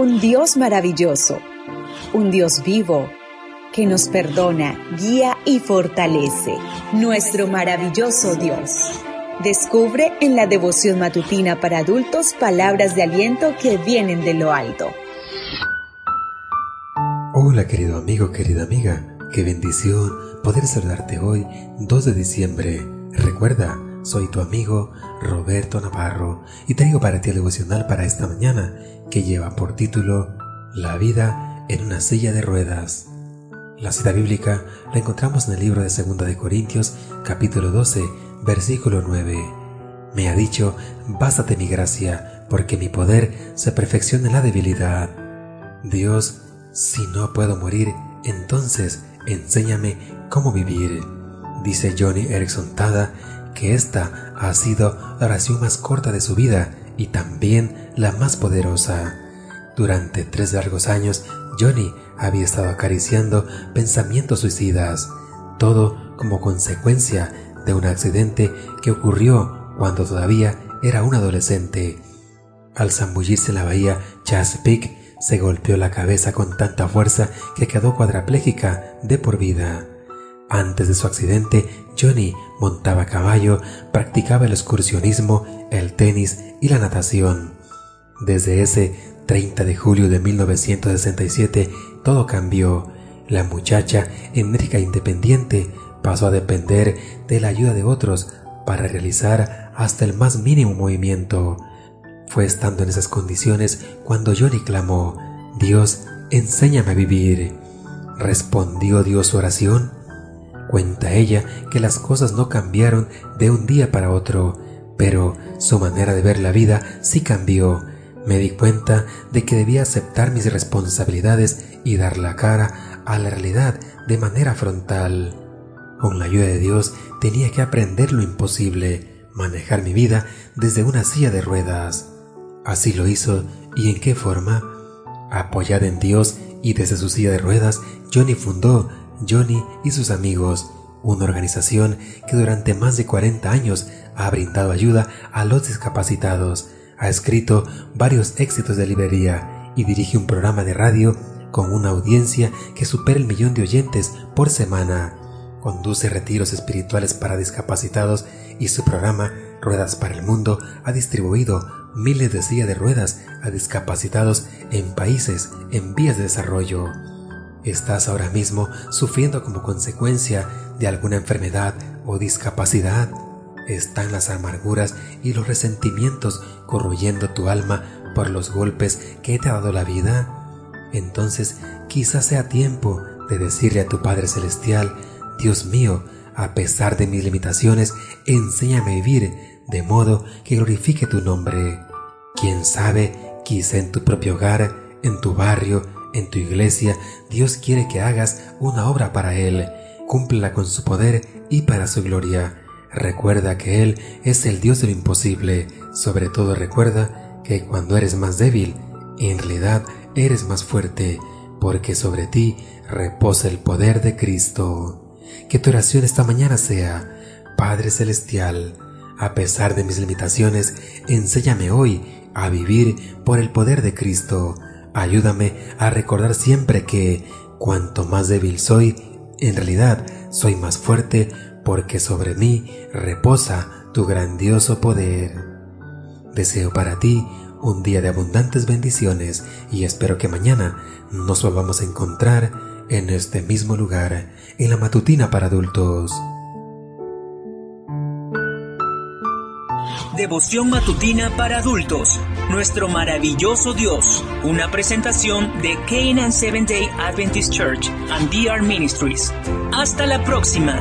Un Dios maravilloso, un Dios vivo, que nos perdona, guía y fortalece. Nuestro maravilloso Dios. Descubre en la devoción matutina para adultos palabras de aliento que vienen de lo alto. Hola querido amigo, querida amiga, qué bendición poder saludarte hoy 2 de diciembre. Recuerda, soy tu amigo Roberto Navarro y traigo para ti el devocional para esta mañana que lleva por título La vida en una silla de ruedas. La cita bíblica la encontramos en el libro de 2 de Corintios capítulo 12 versículo 9. Me ha dicho, bástate mi gracia, porque mi poder se perfecciona en la debilidad. Dios, si no puedo morir, entonces enséñame cómo vivir. Dice Johnny Erickson Tada que esta ha sido la oración más corta de su vida y también la más poderosa. Durante tres largos años, Johnny había estado acariciando pensamientos suicidas, todo como consecuencia de un accidente que ocurrió cuando todavía era un adolescente. Al zambullirse en la bahía Chesapeake, se golpeó la cabeza con tanta fuerza que quedó cuadraplégica de por vida. Antes de su accidente, Johnny montaba caballo, practicaba el excursionismo, el tenis y la natación. Desde ese 30 de julio de 1967 todo cambió. La muchacha, enérgica e independiente, pasó a depender de la ayuda de otros para realizar hasta el más mínimo movimiento. Fue estando en esas condiciones cuando Johnny clamó, Dios, enséñame a vivir. ¿Respondió Dios su oración? Cuenta ella que las cosas no cambiaron de un día para otro, pero su manera de ver la vida sí cambió. Me di cuenta de que debía aceptar mis responsabilidades y dar la cara a la realidad de manera frontal. Con la ayuda de Dios tenía que aprender lo imposible, manejar mi vida desde una silla de ruedas. Así lo hizo y en qué forma. Apoyada en Dios y desde su silla de ruedas, Johnny fundó Johnny y sus amigos, una organización que durante más de 40 años ha brindado ayuda a los discapacitados, ha escrito varios éxitos de librería y dirige un programa de radio con una audiencia que supera el millón de oyentes por semana conduce retiros espirituales para discapacitados y su programa Ruedas para el Mundo ha distribuido miles de sillas de ruedas a discapacitados en países en vías de desarrollo. ¿Estás ahora mismo sufriendo como consecuencia de alguna enfermedad o discapacidad? ¿Están las amarguras y los resentimientos corroyendo tu alma por los golpes que te ha dado la vida? Entonces quizás sea tiempo de decirle a tu Padre Celestial Dios mío, a pesar de mis limitaciones, enséñame a vivir de modo que glorifique tu nombre. Quién sabe, quizá en tu propio hogar, en tu barrio, en tu iglesia, Dios quiere que hagas una obra para Él. Cúmplela con su poder y para su gloria. Recuerda que Él es el Dios de lo imposible. Sobre todo recuerda que cuando eres más débil, en realidad eres más fuerte, porque sobre ti reposa el poder de Cristo. Que tu oración esta mañana sea, Padre Celestial, a pesar de mis limitaciones, enséñame hoy a vivir por el poder de Cristo. Ayúdame a recordar siempre que, cuanto más débil soy, en realidad soy más fuerte porque sobre mí reposa tu grandioso poder. Deseo para ti un día de abundantes bendiciones y espero que mañana nos volvamos a encontrar en este mismo lugar, en la matutina para adultos. Devoción matutina para adultos. Nuestro maravilloso Dios. Una presentación de Canaan Seventh Day Adventist Church and DR Ministries. Hasta la próxima.